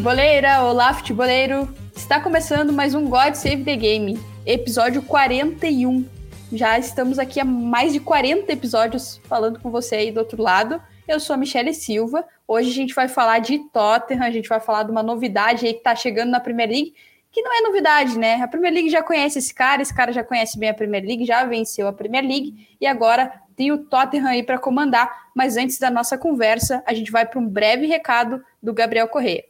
Futeboleira! Olá, futeboleiro! Está começando mais um God Save the Game, episódio 41. Já estamos aqui há mais de 40 episódios falando com você aí do outro lado. Eu sou a Michelle Silva. Hoje a gente vai falar de Tottenham, a gente vai falar de uma novidade aí que tá chegando na Premier League, que não é novidade, né? A Premier League já conhece esse cara, esse cara já conhece bem a Premier League, já venceu a Premier League e agora tem o Tottenham aí para comandar. Mas antes da nossa conversa, a gente vai para um breve recado do Gabriel Correia.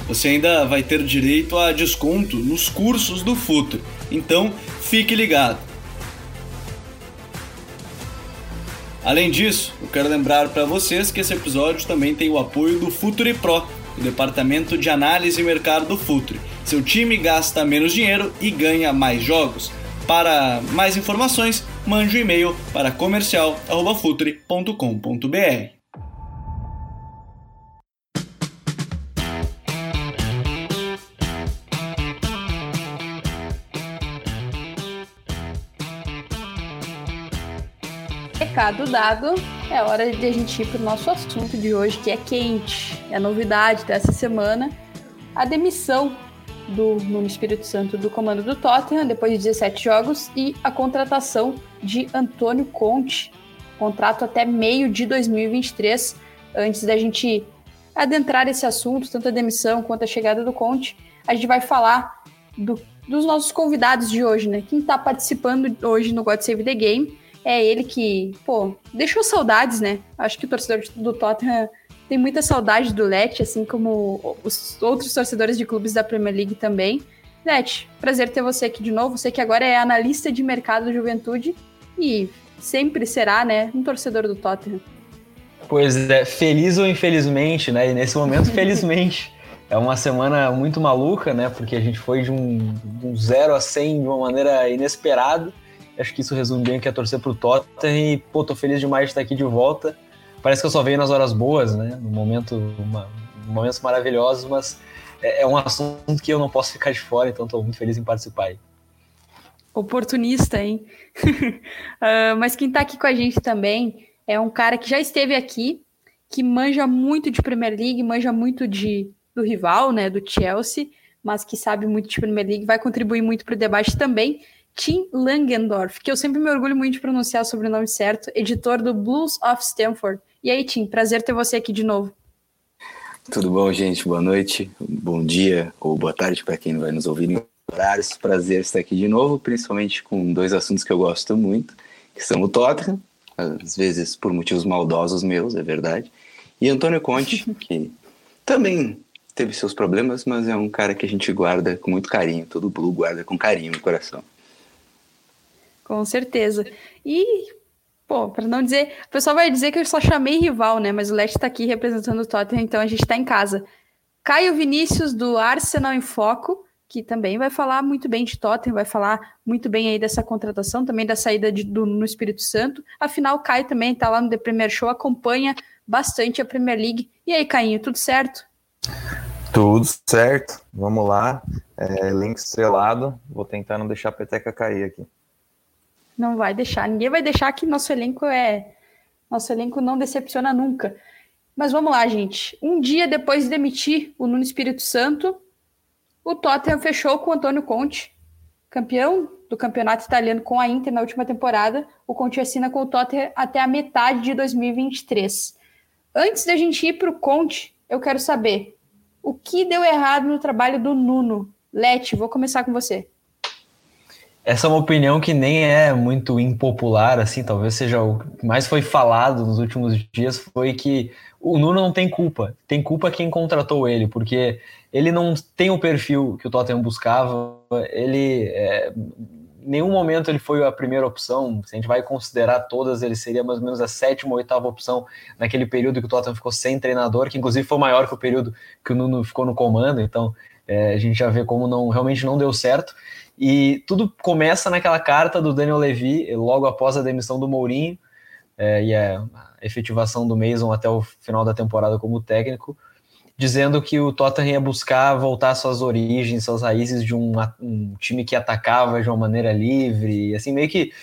Você ainda vai ter direito a desconto nos cursos do Futuri. Então, fique ligado. Além disso, eu quero lembrar para vocês que esse episódio também tem o apoio do Futuri Pro, o departamento de análise e mercado do Futuri. Seu time gasta menos dinheiro e ganha mais jogos. Para mais informações, mande um e-mail para comercial@futre.com.br. Recado dado, é hora de a gente ir para o nosso assunto de hoje, que é quente. É novidade dessa semana, a demissão do Nuno Espírito Santo do comando do Tottenham, depois de 17 jogos, e a contratação de Antônio Conte, contrato até meio de 2023. Antes da gente adentrar esse assunto, tanto a demissão quanto a chegada do Conte, a gente vai falar do, dos nossos convidados de hoje, né? Quem está participando hoje no God Save the Game é ele que, pô, deixou saudades, né? Acho que o torcedor do Tottenham tem muita saudade do Let, assim como os outros torcedores de clubes da Premier League também. Let, prazer ter você aqui de novo. Você que agora é analista de mercado da juventude e sempre será, né, um torcedor do Tottenham. Pois é, feliz ou infelizmente, né? E nesse momento, felizmente. É uma semana muito maluca, né? Porque a gente foi de um, de um 0 a 100 de uma maneira inesperada. Acho que isso resume bem o que é torcer pro Tottenham. E, pô, tô feliz demais de estar aqui de volta parece que eu só venho nas horas boas, né? No momento, uma, momentos maravilhosos, mas é, é, um assunto que eu não posso ficar de fora, então estou muito feliz em participar aí. Oportunista, hein? uh, mas quem está aqui com a gente também é um cara que já esteve aqui, que manja muito de Premier League, manja muito de do rival, né, do Chelsea, mas que sabe muito de Premier League, vai contribuir muito para o debate também. Tim Langendorf, que eu sempre me orgulho muito de pronunciar o sobrenome certo, editor do Blues of Stanford. E aí, Tim, prazer ter você aqui de novo. Tudo bom, gente? Boa noite, bom dia ou boa tarde para quem vai nos ouvir em horários. Prazer estar aqui de novo, principalmente com dois assuntos que eu gosto muito, que são o Tottenham, às vezes por motivos maldosos meus, é verdade, e Antônio Conte, que também teve seus problemas, mas é um cara que a gente guarda com muito carinho, todo Blue guarda com carinho no coração. Com certeza. E Pô, para não dizer. O pessoal vai dizer que eu só chamei rival, né? Mas o Leste tá aqui representando o Tottenham, então a gente tá em casa. Caio Vinícius, do Arsenal em Foco, que também vai falar muito bem de Tottenham, vai falar muito bem aí dessa contratação, também da saída de, do, no Espírito Santo. Afinal, Caio também tá lá no The Premier Show, acompanha bastante a Premier League. E aí, Cainho, tudo certo? Tudo certo, vamos lá. É, link estrelado, vou tentar não deixar a peteca cair aqui. Não vai deixar. Ninguém vai deixar que nosso elenco é. Nosso elenco não decepciona nunca. Mas vamos lá, gente. Um dia depois de demitir o Nuno Espírito Santo, o Tottenham fechou com o Antônio Conte, campeão do campeonato italiano com a Inter na última temporada. O Conte assina com o Tottenham até a metade de 2023. Antes da gente ir para o Conte, eu quero saber o que deu errado no trabalho do Nuno. Lete, vou começar com você. Essa é uma opinião que nem é muito impopular, assim, talvez seja o que mais foi falado nos últimos dias, foi que o Nuno não tem culpa. Tem culpa quem contratou ele, porque ele não tem o perfil que o Tottenham buscava, ele é, nenhum momento ele foi a primeira opção. Se a gente vai considerar todas, ele seria mais ou menos a sétima ou oitava opção naquele período que o Tottenham ficou sem treinador, que inclusive foi maior que o período que o Nuno ficou no comando. Então é, a gente já vê como não realmente não deu certo. E tudo começa naquela carta do Daniel Levy, logo após a demissão do Mourinho é, e a efetivação do Mason até o final da temporada como técnico dizendo que o Tottenham ia buscar voltar suas origens, suas raízes de um, um time que atacava de uma maneira livre, assim, meio que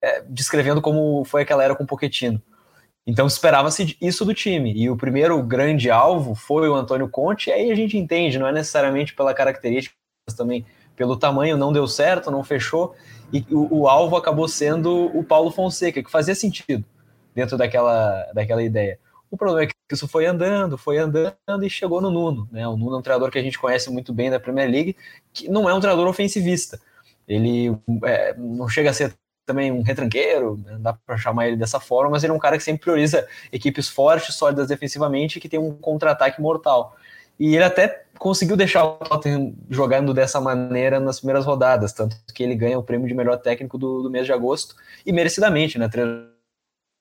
é, descrevendo como foi aquela era com o Pochettino. Então esperava-se isso do time. E o primeiro grande alvo foi o Antônio Conte, e aí a gente entende, não é necessariamente pela característica, mas também pelo tamanho, não deu certo, não fechou, e o, o alvo acabou sendo o Paulo Fonseca, que fazia sentido dentro daquela, daquela ideia. O problema é que isso foi andando, foi andando e chegou no Nuno. Né? O Nuno é um treinador que a gente conhece muito bem da Premier League, que não é um treinador ofensivista. Ele é, não chega a ser também um retranqueiro, né? dá para chamar ele dessa forma, mas ele é um cara que sempre prioriza equipes fortes, sólidas defensivamente, que tem um contra-ataque mortal. E ele até conseguiu deixar o Tottenham jogando dessa maneira nas primeiras rodadas, tanto que ele ganha o prêmio de melhor técnico do, do mês de agosto, e merecidamente, né? Três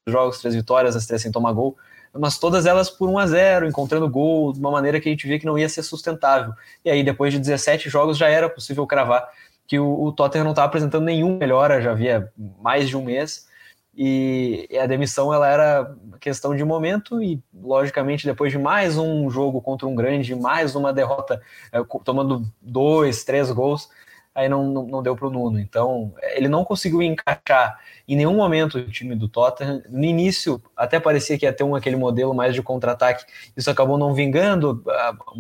jogos, três vitórias, as três sem tomar gol mas todas elas por 1 a 0 encontrando gol de uma maneira que a gente via que não ia ser sustentável. E aí, depois de 17 jogos, já era possível cravar que o, o Tottenham não estava apresentando nenhum melhora, já havia mais de um mês, e, a demissão ela era questão de momento, e logicamente, depois de mais um jogo contra um grande, mais uma derrota, é, tomando dois, três gols, aí não, não, não deu para o Nuno. Então, ele não conseguiu encaixar em nenhum momento o time do Tottenham. No início, até parecia que ia ter um aquele modelo mais de contra-ataque. Isso acabou não vingando.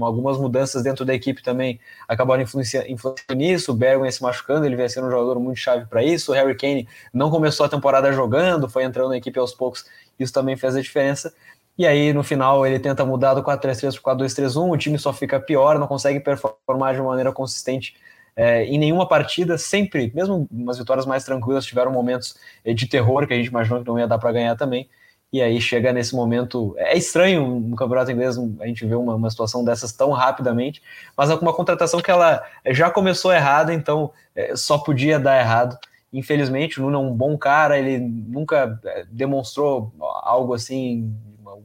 Algumas mudanças dentro da equipe também acabaram influenciando, influenciando nisso. O Bergwijn se machucando, ele veio sendo um jogador muito chave para isso. O Harry Kane não começou a temporada jogando, foi entrando na equipe aos poucos. Isso também fez a diferença. E aí, no final, ele tenta mudar do 4-3-3 para 4-2-3-1, o time só fica pior, não consegue performar de maneira consistente é, em nenhuma partida, sempre, mesmo umas vitórias mais tranquilas, tiveram momentos é, de terror que a gente imaginou que não ia dar para ganhar também. E aí chega nesse momento. É estranho no campeonato inglês a gente ver uma, uma situação dessas tão rapidamente, mas é uma contratação que ela já começou errada, então é, só podia dar errado. Infelizmente, o Nuno é um bom cara, ele nunca é, demonstrou algo assim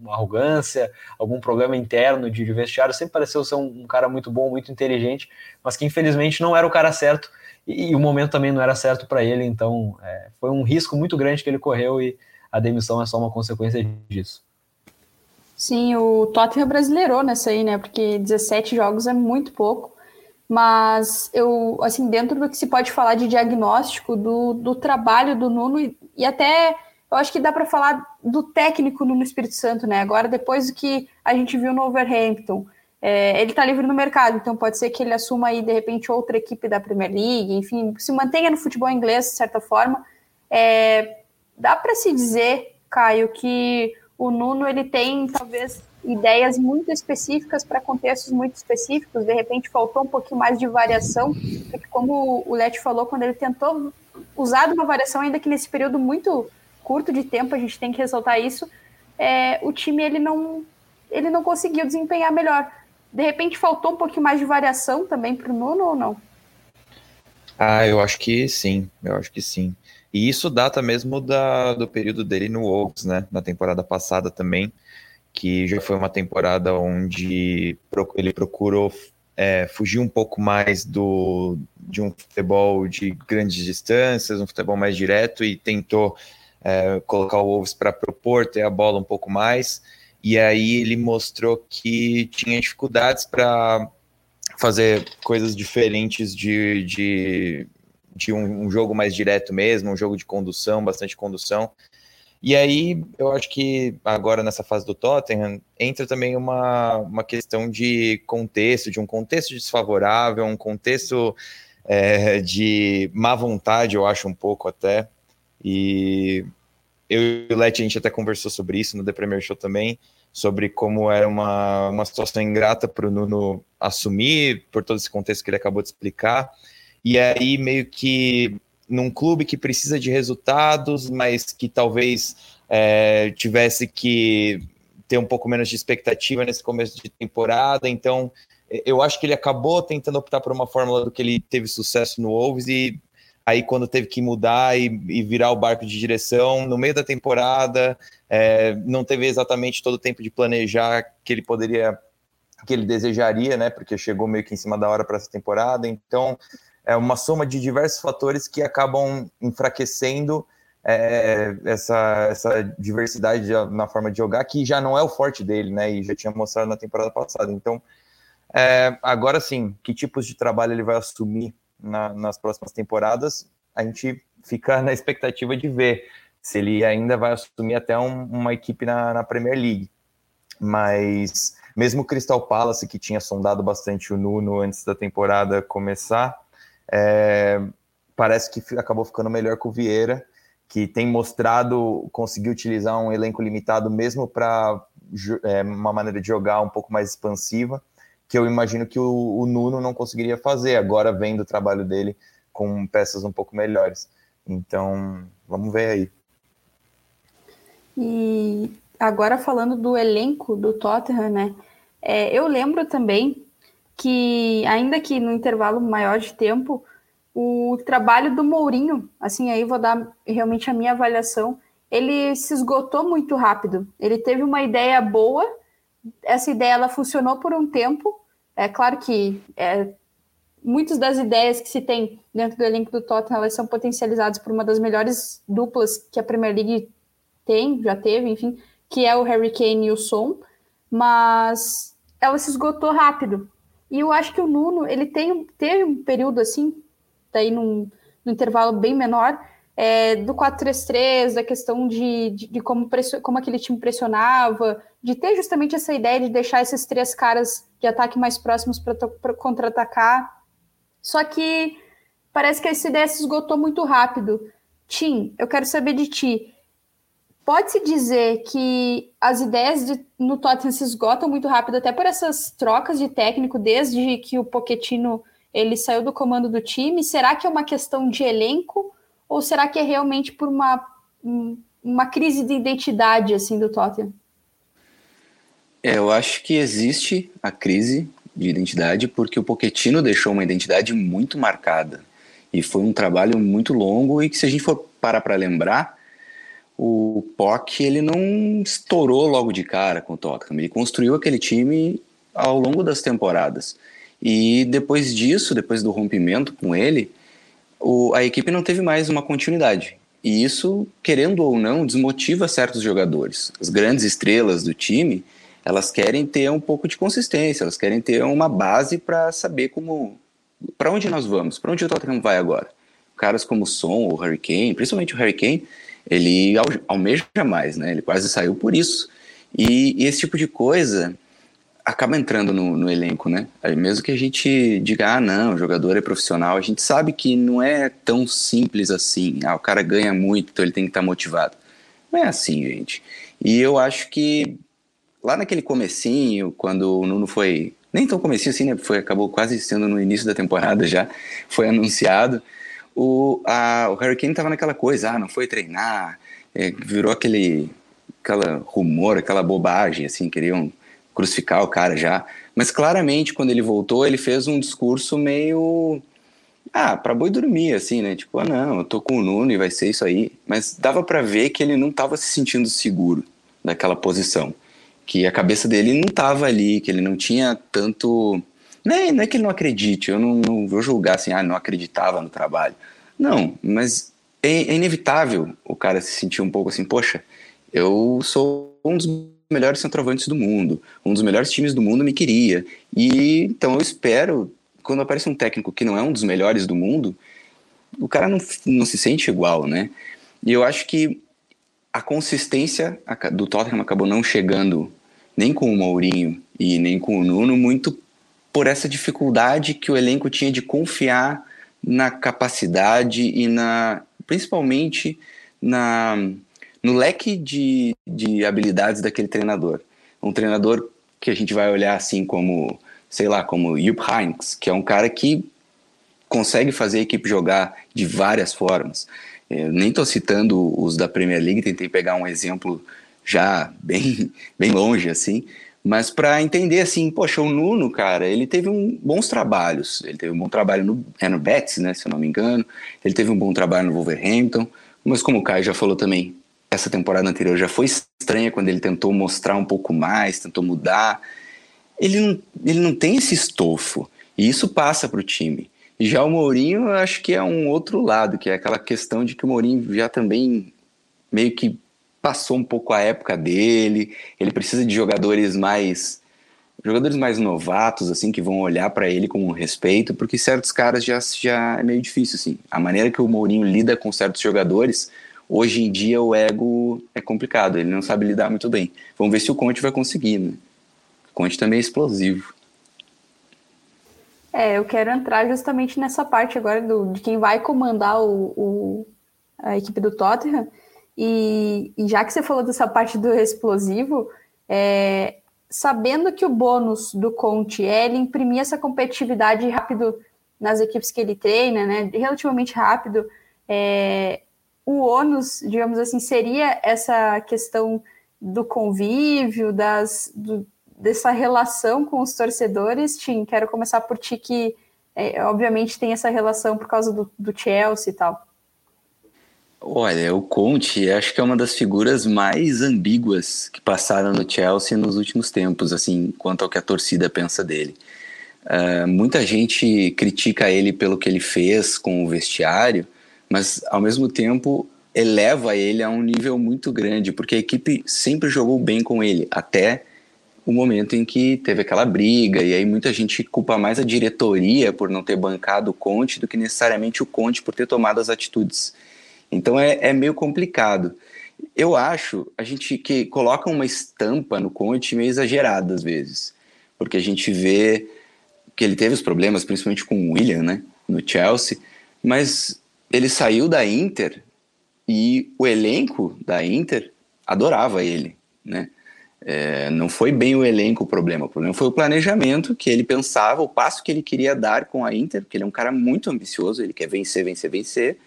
uma arrogância, algum problema interno de, de vestiário, sempre pareceu ser um, um, cara muito bom, muito inteligente, mas que infelizmente não era o cara certo e, e o momento também não era certo para ele, então é, foi um risco muito grande que ele correu e a demissão é só uma consequência disso. Sim, o Tottenham brasileirou nessa aí, né? Porque 17 jogos é muito pouco. Mas eu, assim, dentro do que se pode falar de diagnóstico do, do trabalho do Nuno e, e até eu acho que dá para falar do técnico no Espírito Santo, né? Agora, depois do que a gente viu no Overhampton, é, ele está livre no mercado, então pode ser que ele assuma aí, de repente, outra equipe da Premier League, enfim, se mantenha no futebol inglês, de certa forma. É, dá para se dizer, Caio, que o Nuno ele tem, talvez, ideias muito específicas para contextos muito específicos, de repente faltou um pouquinho mais de variação, porque como o Leti falou, quando ele tentou usar uma variação, ainda que nesse período muito curto de tempo, a gente tem que ressaltar isso, é, o time ele não, ele não conseguiu desempenhar melhor. De repente faltou um pouquinho mais de variação também para o Nuno ou não? Ah, eu acho que sim, eu acho que sim. E isso data mesmo da, do período dele no Wolves, né? Na temporada passada também, que já foi uma temporada onde ele procurou é, fugir um pouco mais do, de um futebol de grandes distâncias, um futebol mais direto e tentou é, colocar o Wolves para propor, ter a bola um pouco mais. E aí ele mostrou que tinha dificuldades para fazer coisas diferentes de, de, de um, um, jogo mais direto mesmo, um jogo de condução, bastante condução. E aí eu acho que agora nessa fase do Tottenham entra também uma, uma questão de contexto, de um contexto desfavorável, um contexto é, de má vontade, eu acho um pouco até. E eu e o Leti, a gente até conversou sobre isso no The Premier Show também, sobre como era uma, uma situação ingrata para o Nuno assumir, por todo esse contexto que ele acabou de explicar. E aí, meio que num clube que precisa de resultados, mas que talvez é, tivesse que ter um pouco menos de expectativa nesse começo de temporada. Então, eu acho que ele acabou tentando optar por uma fórmula do que ele teve sucesso no Wolves e aí quando teve que mudar e, e virar o barco de direção no meio da temporada, é, não teve exatamente todo o tempo de planejar que ele poderia, que ele desejaria, né? Porque chegou meio que em cima da hora para essa temporada. Então, é uma soma de diversos fatores que acabam enfraquecendo é, essa, essa diversidade na forma de jogar, que já não é o forte dele, né? E já tinha mostrado na temporada passada. Então, é, agora sim, que tipos de trabalho ele vai assumir na, nas próximas temporadas, a gente fica na expectativa de ver se ele ainda vai assumir até um, uma equipe na, na, Premier League. Mas mesmo o Crystal Palace, que tinha sondado bastante o Nuno antes da temporada começar, é, parece que acabou ficando melhor com o Vieira, que tem mostrado conseguir utilizar um elenco limitado mesmo para é, uma maneira de jogar um pouco mais expansiva que eu imagino que o, o Nuno não conseguiria fazer, agora vendo o trabalho dele com peças um pouco melhores. Então, vamos ver aí. E agora falando do elenco do Tottenham, né? É, eu lembro também que, ainda que no intervalo maior de tempo, o trabalho do Mourinho, assim, aí vou dar realmente a minha avaliação, ele se esgotou muito rápido. Ele teve uma ideia boa, essa ideia ela funcionou por um tempo, é claro que é, muitas das ideias que se tem dentro do elenco do Tottenham elas são potencializadas por uma das melhores duplas que a Premier League tem, já teve, enfim, que é o Harry Kane e o Son, mas ela se esgotou rápido. E eu acho que o Nuno, ele tem, teve um período assim, daí num, num intervalo bem menor, é, do 4-3-3, da questão de, de, de como, como aquele time pressionava, de ter justamente essa ideia de deixar esses três caras de ataque mais próximos para contra-atacar. Só que parece que essa ideia se esgotou muito rápido. Tim, eu quero saber de ti. Pode-se dizer que as ideias de, no Tottenham se esgotam muito rápido, até por essas trocas de técnico, desde que o Pochettino ele saiu do comando do time? Será que é uma questão de elenco ou será que é realmente por uma, uma crise de identidade assim do Tottenham? É, eu acho que existe a crise de identidade porque o Pochettino deixou uma identidade muito marcada e foi um trabalho muito longo e que se a gente for parar para lembrar, o Poch ele não estourou logo de cara com o Tottenham, ele construiu aquele time ao longo das temporadas. E depois disso, depois do rompimento com ele, o, a equipe não teve mais uma continuidade. E isso, querendo ou não, desmotiva certos jogadores. As grandes estrelas do time, elas querem ter um pouco de consistência, elas querem ter uma base para saber como para onde nós vamos, para onde o Tottenham vai agora. Caras como o Son, o Hurricane, principalmente o Hurricane, ele almeja mais, né? Ele quase saiu por isso. E, e esse tipo de coisa acaba entrando no, no, elenco, né? Mesmo que a gente diga, ah, não, o jogador é profissional, a gente sabe que não é tão simples assim. Ah, o cara ganha muito, então ele tem que estar motivado. Não é assim, gente. E eu acho que lá naquele comecinho, quando o Nuno foi, nem tão comecinho assim, né, foi, acabou quase sendo no início da temporada já, foi anunciado, o, a, o Kane tava naquela coisa, ah, não foi treinar, é, virou aquele aquela rumor, aquela bobagem, assim, queriam crucificar o cara já, mas claramente quando ele voltou, ele fez um discurso meio ah, para boi dormir, assim, né? Tipo, ah, não, eu tô com o Nuno e vai ser isso aí. Mas dava para ver que ele não estava se sentindo seguro naquela posição que a cabeça dele não estava ali, que ele não tinha tanto. Não é, não é que ele não acredite, eu não, não, vou julgar assim, ah, não acreditava no trabalho. Não, mas é, é inevitável o cara se sentir um pouco assim, poxa, eu sou um dos melhores centroavantes do mundo, um dos melhores times do mundo me queria. E então eu espero, quando aparece um técnico que não é um dos melhores do mundo, o cara não, não se sente igual, né? E eu acho que a consistência do Tottenham acabou não chegando nem com o Mourinho e nem com o Nuno, muito por essa dificuldade que o elenco tinha de confiar na capacidade e na principalmente na no leque de, de habilidades daquele treinador. Um treinador que a gente vai olhar assim como, sei lá, como Jupp Heynckes, que é um cara que consegue fazer a equipe jogar de várias formas. Eu nem estou citando os da Premier League, tentei pegar um exemplo já bem, bem longe, assim, Mas para entender assim, poxa, o Nuno, cara, ele teve um, bons trabalhos. Ele teve um bom trabalho no, é no Betis, né, se eu não me engano. Ele teve um bom trabalho no Wolverhampton. Mas como o Caio já falou também, essa temporada anterior já foi estranha quando ele tentou mostrar um pouco mais, tentou mudar. Ele não, ele não tem esse estofo. E isso passa para o time. Já o Mourinho, eu acho que é um outro lado, que é aquela questão de que o Mourinho já também meio que passou um pouco a época dele. Ele precisa de jogadores mais jogadores mais novatos assim que vão olhar para ele com respeito, porque certos caras já já é meio difícil assim. A maneira que o Mourinho lida com certos jogadores, hoje em dia o ego é complicado, ele não sabe lidar muito bem. Vamos ver se o Conte vai conseguir, né? O Conte também é explosivo. É, eu quero entrar justamente nessa parte agora do, de quem vai comandar o, o a equipe do Tottenham. E, e, já que você falou dessa parte do explosivo, é, sabendo que o bônus do Conte é ele imprimir essa competitividade rápido nas equipes que ele treina, né, relativamente rápido, é, o ônus, digamos assim, seria essa questão do convívio, das, do, dessa relação com os torcedores, Tim, quero começar por ti, que é, obviamente tem essa relação por causa do, do Chelsea e tal. Olha, o Conte acho que é uma das figuras mais ambíguas que passaram no Chelsea nos últimos tempos, assim, quanto ao que a torcida pensa dele. Uh, muita gente critica ele pelo que ele fez com o vestiário, mas ao mesmo tempo eleva ele a um nível muito grande, porque a equipe sempre jogou bem com ele, até o momento em que teve aquela briga, e aí muita gente culpa mais a diretoria por não ter bancado o Conte do que necessariamente o Conte por ter tomado as atitudes. Então é, é meio complicado. Eu acho a gente que coloca uma estampa no Conte meio exagerada às vezes, porque a gente vê que ele teve os problemas, principalmente com o William, né, no Chelsea, mas ele saiu da Inter e o elenco da Inter adorava ele, né? É, não foi bem o elenco o problema, o problema foi o planejamento que ele pensava, o passo que ele queria dar com a Inter, porque ele é um cara muito ambicioso, ele quer vencer, vencer, vencer,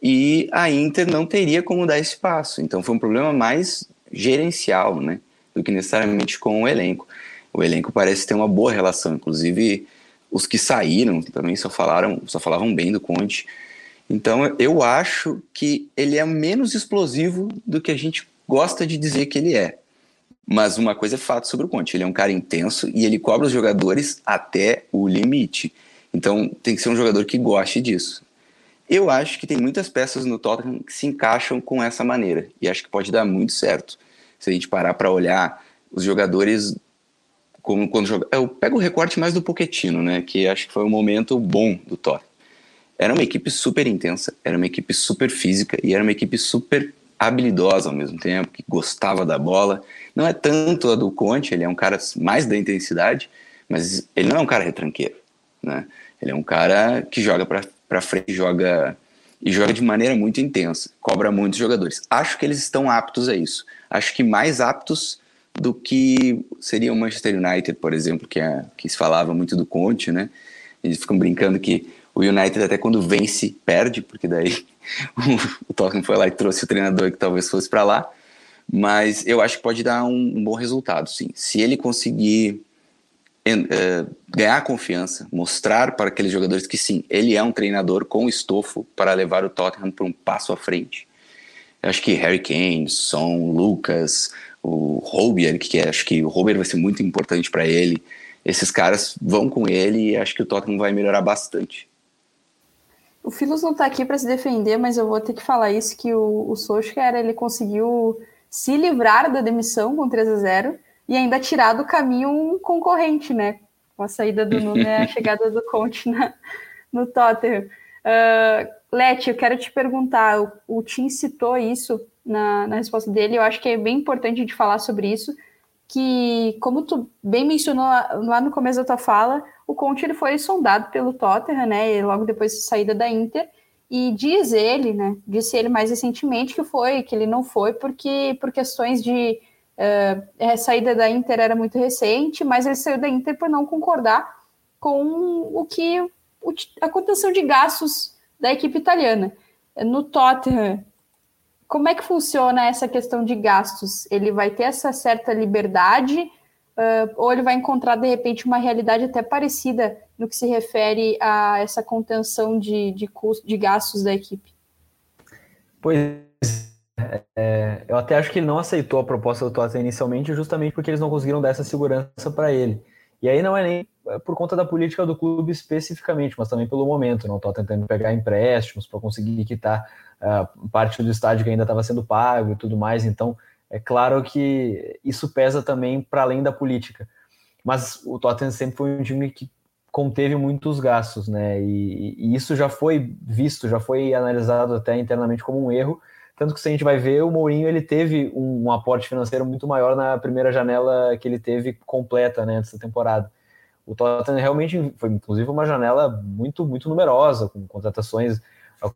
e a Inter não teria como dar esse passo. Então foi um problema mais gerencial, né, do que necessariamente com o elenco. O elenco parece ter uma boa relação, inclusive os que saíram também só falaram, só falavam bem do Conte. Então eu acho que ele é menos explosivo do que a gente gosta de dizer que ele é. Mas uma coisa é fato sobre o Conte, ele é um cara intenso e ele cobra os jogadores até o limite. Então tem que ser um jogador que goste disso. Eu acho que tem muitas peças no Tottenham que se encaixam com essa maneira e acho que pode dar muito certo. Se a gente parar para olhar os jogadores como quando joga, eu pego o recorte mais do Pochettino, né, que acho que foi um momento bom do Tottenham. Era uma equipe super intensa, era uma equipe super física e era uma equipe super habilidosa ao mesmo tempo, que gostava da bola. Não é tanto a do Conte, ele é um cara mais da intensidade, mas ele não é um cara retranqueiro, né? Ele é um cara que joga para frente, joga e joga de maneira muito intensa, cobra muitos jogadores. Acho que eles estão aptos a isso. Acho que mais aptos do que seria o Manchester United, por exemplo, que, é, que se falava muito do Conte, né? Eles ficam brincando que o United até quando vence perde, porque daí o Tottenham foi lá e trouxe o treinador que talvez fosse para lá. Mas eu acho que pode dar um, um bom resultado, sim. Se ele conseguir uh, ganhar confiança, mostrar para aqueles jogadores que sim, ele é um treinador com estofo para levar o Tottenham para um passo à frente. Eu acho que Harry Kane, Son, Lucas, o Robier, que é, acho que o Robier vai ser muito importante para ele. Esses caras vão com ele e acho que o Tottenham vai melhorar bastante. O Filos não está aqui para se defender, mas eu vou ter que falar isso, que o, o ele conseguiu se livrar da demissão com 3 a 0 e ainda tirar do caminho um concorrente, né? Com a saída do Nuno e a chegada do Conte na, no Tottenham. Uh, Leti, eu quero te perguntar, o, o Tim citou isso na, na resposta dele, eu acho que é bem importante a gente falar sobre isso, que, como tu bem mencionou lá no começo da tua fala, o Conte ele foi sondado pelo Tottenham, né, logo depois da saída da Inter, e diz ele, né, disse ele mais recentemente que foi, que ele não foi porque por questões de uh, a saída da Inter era muito recente, mas ele saiu da Inter por não concordar com o que a contenção de gastos da equipe italiana. No Tottenham, como é que funciona essa questão de gastos? Ele vai ter essa certa liberdade uh, ou ele vai encontrar de repente uma realidade até parecida no que se refere a essa contenção de, de, de gastos da equipe? Pois é, eu até acho que ele não aceitou a proposta do Tottenham inicialmente, justamente porque eles não conseguiram dar essa segurança para ele. E aí não é nem por conta da política do clube especificamente, mas também pelo momento. Não estou tentando pegar empréstimos para conseguir quitar uh, parte do estádio que ainda estava sendo pago e tudo mais. Então, é claro que isso pesa também para além da política. Mas o Tottenham sempre foi um time que conteve muitos gastos, né? E, e isso já foi visto, já foi analisado até internamente como um erro tanto que se a gente vai ver, o Mourinho ele teve um, um, aporte financeiro muito maior na primeira janela que ele teve completa né, dessa temporada. O Tottenham realmente foi, inclusive, uma janela muito, muito numerosa, com contratações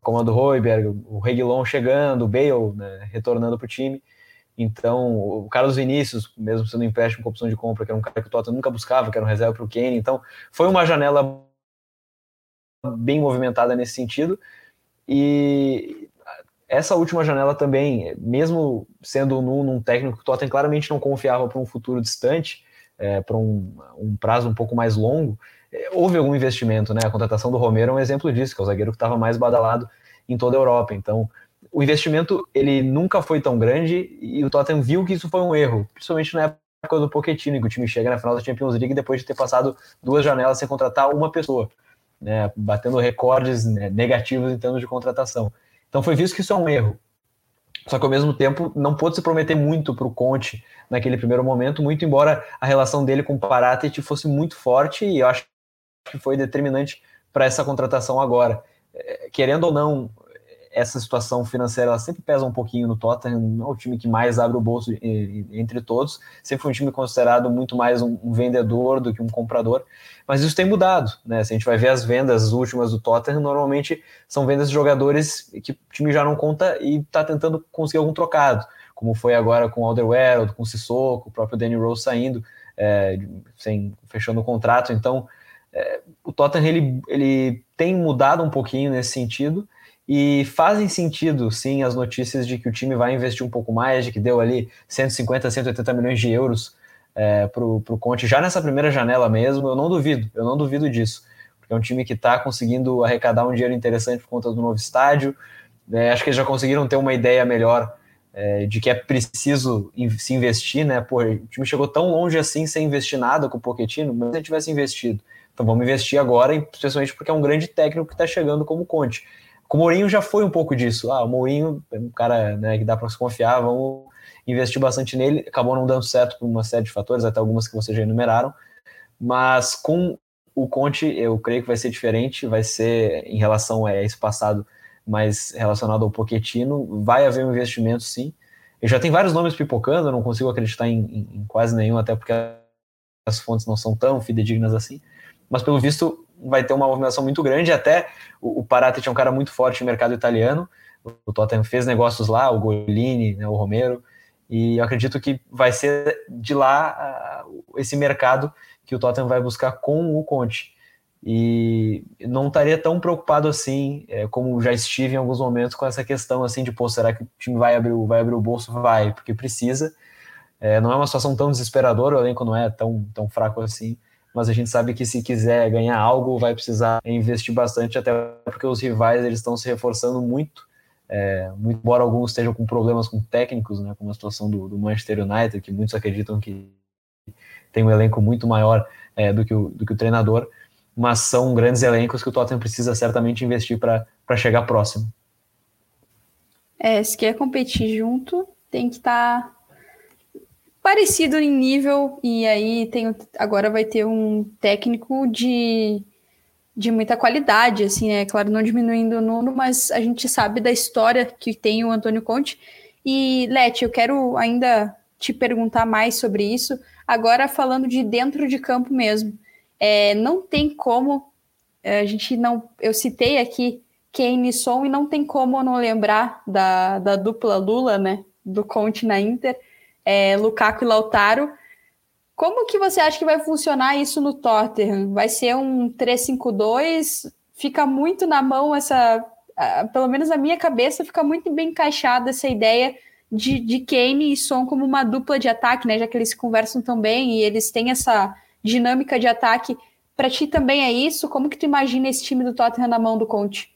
como a do Royberg, o Reguilon chegando, o Bale né, retornando para o time. Então, o Carlos Vinícius, mesmo sendo empréstimo com opção de compra, que era um cara que o Tottenham nunca buscava, que era um reserva para o Kane. Então, foi uma janela bem movimentada nesse sentido. E essa última janela também, mesmo sendo num, técnico que o Tottenham claramente não confiava para um futuro distante, é, para um, um, prazo um pouco mais longo, é, houve algum investimento, né? A contratação do Romero é um exemplo disso, que é o zagueiro que estava mais badalado em toda a Europa. Então, o investimento ele nunca foi tão grande e o Tottenham viu que isso foi um erro, principalmente na época do Pochettino, que o time chega na final da Champions League depois de ter passado duas janelas sem contratar uma pessoa, né? Batendo recordes né, negativos em termos de contratação. Então foi visto que isso é um erro. Só que ao mesmo tempo não pôde se prometer muito para o Conte naquele primeiro momento, muito embora a relação dele com o Paratit fosse muito forte e eu acho que foi determinante para essa contratação agora. É, querendo ou não, essa situação financeira sempre pesa um pouquinho no Tottenham, não é o time que mais abre o bolso entre todos, sempre foi um time considerado muito mais um, vendedor do que um comprador, mas isso tem mudado, né? Se a gente vai ver as vendas últimas do Tottenham, normalmente são vendas de jogadores que o time já não conta e está tentando conseguir algum trocado, como foi agora com o Alderweireld, com o Sissoko, o próprio Danny Rose saindo, é, sem, fechando o contrato, então é, o Tottenham ele, ele tem mudado um pouquinho nesse sentido, e fazem sentido, sim, as notícias de que o time vai investir um pouco mais, de que deu ali 150, 180 milhões de euros é, para o Conte já nessa primeira janela mesmo. Eu não duvido, eu não duvido disso, porque é um time que está conseguindo arrecadar um dinheiro interessante por conta do novo estádio. É, acho que eles já conseguiram ter uma ideia melhor é, de que é preciso se investir, né? Pô, o time chegou tão longe assim sem investir nada com o Pochettino, mas se ele tivesse investido. Então vamos investir agora, especialmente porque é um grande técnico que está chegando como Conte. Com o Mourinho já foi um pouco disso. Ah, o Mourinho é um cara né, que dá para se confiar, vamos investir bastante nele. Acabou não dando certo por uma série de fatores, até algumas que vocês já enumeraram. Mas com o Conte, eu creio que vai ser diferente, vai ser em relação a esse passado mais relacionado ao Pochettino, vai haver um investimento sim. Eu já tem vários nomes pipocando, eu não consigo acreditar em, em, em quase nenhum, até porque as fontes não são tão fidedignas assim. Mas pelo visto, vai ter uma movimentação muito grande. Até o, o Parati é um cara muito forte no mercado italiano. O Tottenham fez negócios lá, o Golini, né, o Romero, e eu acredito que vai ser de lá uh, esse mercado que o Tottenham vai buscar com o Conte. E não estaria tão preocupado assim, é, como já estive em alguns momentos com essa questão assim de, pô, será que o time vai abrir, vai abrir o bolso? Vai, porque precisa. É, não é uma situação tão desesperadora, o elenco não é tão, tão fraco assim, mas a gente sabe que se quiser ganhar algo, vai precisar investir bastante, até porque os rivais eles estão se reforçando muito, é, muito embora alguns estejam com problemas com técnicos, né, como a situação do, do Manchester United, que muitos acreditam que tem um elenco muito maior é, do, que o, do que o treinador, mas são grandes elencos que o Tottenham precisa certamente investir para chegar próximo. É, se quer competir junto, tem que estar tá parecido em nível, e aí tem, agora vai ter um técnico de, de muita qualidade, assim, né? Claro, não diminuindo o número, mas a gente sabe da história que tem o Antônio Conte. E, Leti, eu quero ainda te perguntar mais sobre isso, agora falando de dentro de campo mesmo. É, não tem como, é, a gente não. Eu citei aqui Kane e e não tem como não lembrar da, da dupla Lula, né? Do Conte na Inter é, Lukaku e Lautaro. Como que você acha que vai funcionar isso no Tottenham? Vai ser um 3-5-2? Fica muito na mão essa, pelo menos na minha cabeça, fica muito bem encaixada essa ideia de, de Kane e Son como uma dupla de ataque, né? Já que eles conversam tão bem e eles têm essa dinâmica de ataque. Para ti também é isso? Como que tu imagina esse time do Tottenham na mão do Conte?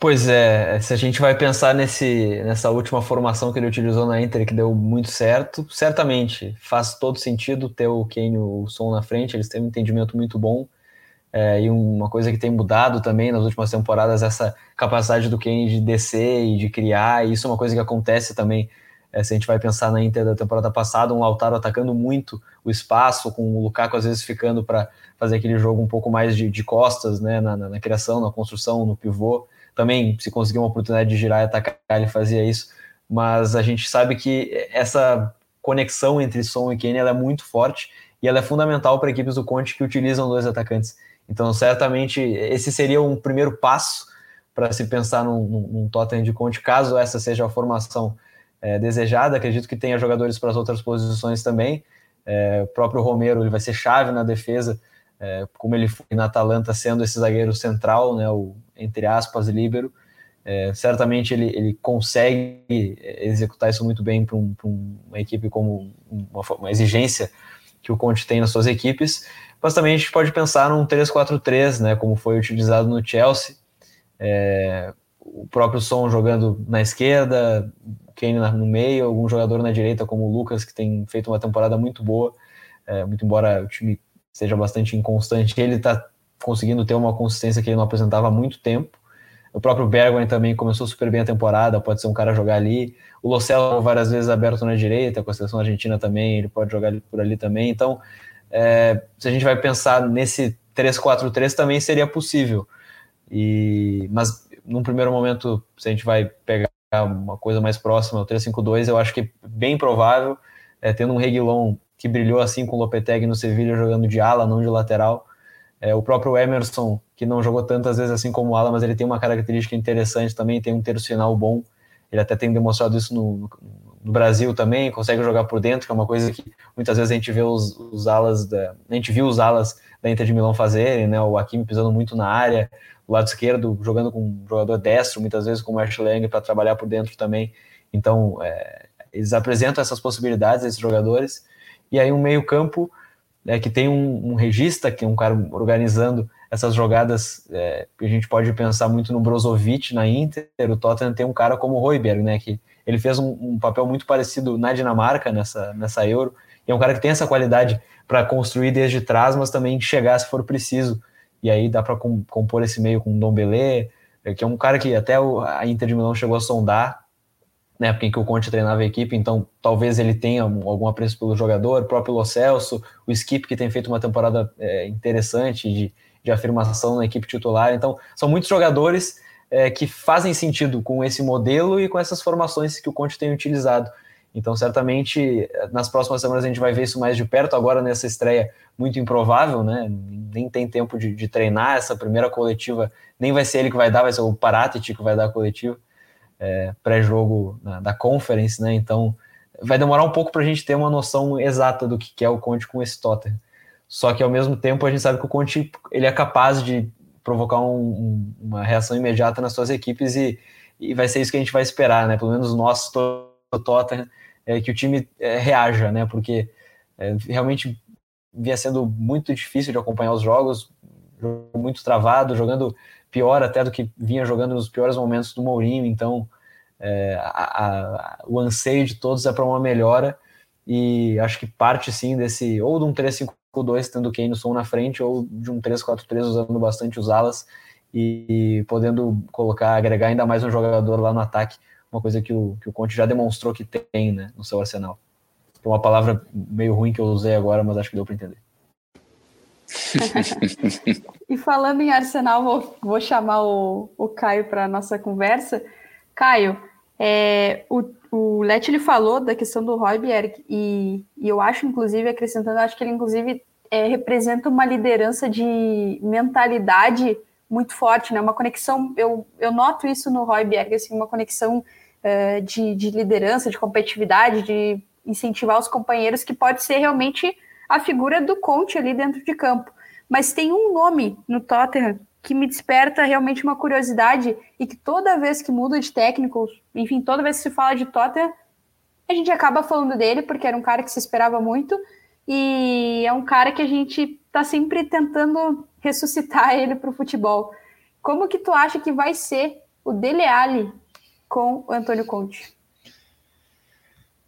Pois é, se a gente vai pensar nesse, nessa última formação que ele utilizou na Inter, que deu muito certo, certamente faz todo sentido ter o Kane o Son na frente, eles têm um entendimento muito bom. É, e uma coisa que tem mudado também nas últimas temporadas, essa capacidade do Kane de descer e de criar, e isso é uma coisa que acontece também. É, se a gente vai pensar na Inter da temporada passada, um Lautaro atacando muito o espaço, com o Lukaku às vezes ficando para fazer aquele jogo um pouco mais de, de costas, né, na, na, na, criação, na construção, no pivô. Também, se conseguir uma oportunidade de girar e atacar, ele fazia isso. Mas a gente sabe que essa conexão entre Son e Kane é muito forte e ela é fundamental para equipes do Conte que utilizam dois atacantes. Então, certamente, esse seria um primeiro passo para se pensar num, num, Tottenham de Conte, caso essa seja a formação é, desejada. Acredito que tenha jogadores para as outras posições também. É, o próprio Romero ele vai ser chave na defesa, é, como ele foi na Atalanta, sendo esse zagueiro central, né, o, entre aspas, líbero. É, certamente ele, ele consegue executar isso muito bem para um, uma equipe como uma, uma exigência que o Conte tem nas suas equipes. Mas também a gente pode pensar num 3-4-3, né, como foi utilizado no Chelsea, é, o próprio Som jogando na esquerda, Kane no meio, algum jogador na direita, como o Lucas, que tem feito uma temporada muito boa, é, muito embora o time seja bastante inconstante, ele está conseguindo ter uma consistência que ele não apresentava há muito tempo. O próprio Bergwijn também começou super bem a temporada, pode ser um cara jogar ali. O Lo várias vezes aberto na direita, com a seleção argentina também, ele pode jogar por ali também. Então, é, se a gente vai pensar nesse 3-4-3 também seria possível. E, mas num primeiro momento, se a gente vai pegar uma coisa mais próxima, o 3-5-2, eu acho que é bem provável, é, tendo um Reguilon que brilhou assim com o Lopetegui no Sevilha jogando de ala, não de lateral. É, o próprio Emerson, que não jogou tantas vezes assim como ala, mas ele tem uma característica interessante também, tem um terço final bom. Ele até tem demonstrado isso no, no, Brasil também, consegue jogar por dentro, que é uma coisa que muitas vezes a gente vê os, os alas da, a gente viu os alas da Inter de Milão fazerem, né? O Hakimi pisando muito na área, o lado esquerdo jogando com um jogador destro, muitas vezes com o Ashley para trabalhar por dentro também. Então, é, eles apresentam essas possibilidades esses jogadores. E aí um meio-campo é, que tem um, um regista, que é um cara organizando essas jogadas, é, a gente pode pensar muito no Brozovic na Inter, o Tottenham tem um cara como o Royberg, né, que ele fez um, um, papel muito parecido na Dinamarca, nessa, nessa Euro, e é um cara que tem essa qualidade para construir desde trás, mas também chegar se for preciso. E aí dá para compor esse meio com o Dom Belé, é, que é um cara que até a Inter de Milão chegou a sondar, na época em que o Conte treinava a equipe, então talvez ele tenha algum apreço pelo jogador, o próprio Lo Celso, o Skip, que tem feito uma temporada é, interessante de, de afirmação na equipe titular. Então, são muitos jogadores é, que fazem sentido com esse modelo e com essas formações que o Conte tem utilizado. Então, certamente, nas próximas semanas a gente vai ver isso mais de perto. Agora, nessa estreia muito improvável, né? Nem tem tempo de, de treinar essa primeira coletiva. Nem vai ser ele que vai dar, vai ser o Paratit que vai dar a coletiva é, pré-jogo da Conference, né? Então, vai demorar um pouco para a gente ter uma noção exata do que é o Conte com esse Tottenham. Só que, ao mesmo tempo, a gente sabe que o Conte ele é capaz de provocar um, um, uma reação imediata nas suas equipes e, e vai ser isso que a gente vai esperar, né? Pelo menos nós, Tottenham, é, que o time é, reaja, né? Porque é, realmente vinha sendo muito difícil de acompanhar os jogos, muito travado, jogando pior até do que vinha jogando nos piores momentos do Mourinho. Então, é, a, a, o anseio de todos é para uma melhora e acho que parte sim desse ou de um 3-5-2 tendo o Kane Son na frente ou de um 3-4-3 usando bastante os alas e, podendo colocar, agregar ainda mais um jogador lá no ataque, uma coisa que o, que o Conte já demonstrou que tem né, no seu arsenal. Foi uma palavra meio ruim que eu usei agora, mas acho que deu para entender. E falando em Arsenal, vou, vou chamar o, o Caio para nossa conversa. Caio, é, o, o Lete ele falou da questão do Royberg e, e eu acho, inclusive, acrescentando, acho que ele, inclusive, é, representa uma liderança de mentalidade muito forte, né? Uma conexão, eu, eu noto isso no Royberg, assim, uma conexão uh, de, de liderança, de competitividade, de incentivar os companheiros, que pode ser realmente a figura do Conte ali dentro de campo. Mas tem um nome no Tottenham que me desperta realmente uma curiosidade e que toda vez que muda de técnico, enfim, toda vez que se fala de Tottenham, a gente acaba falando dele, porque era um cara que se esperava muito, e é um cara que a gente está sempre tentando ressuscitar ele para o futebol. Como que tu acha que vai ser o Dele Alli com o Antônio Conte?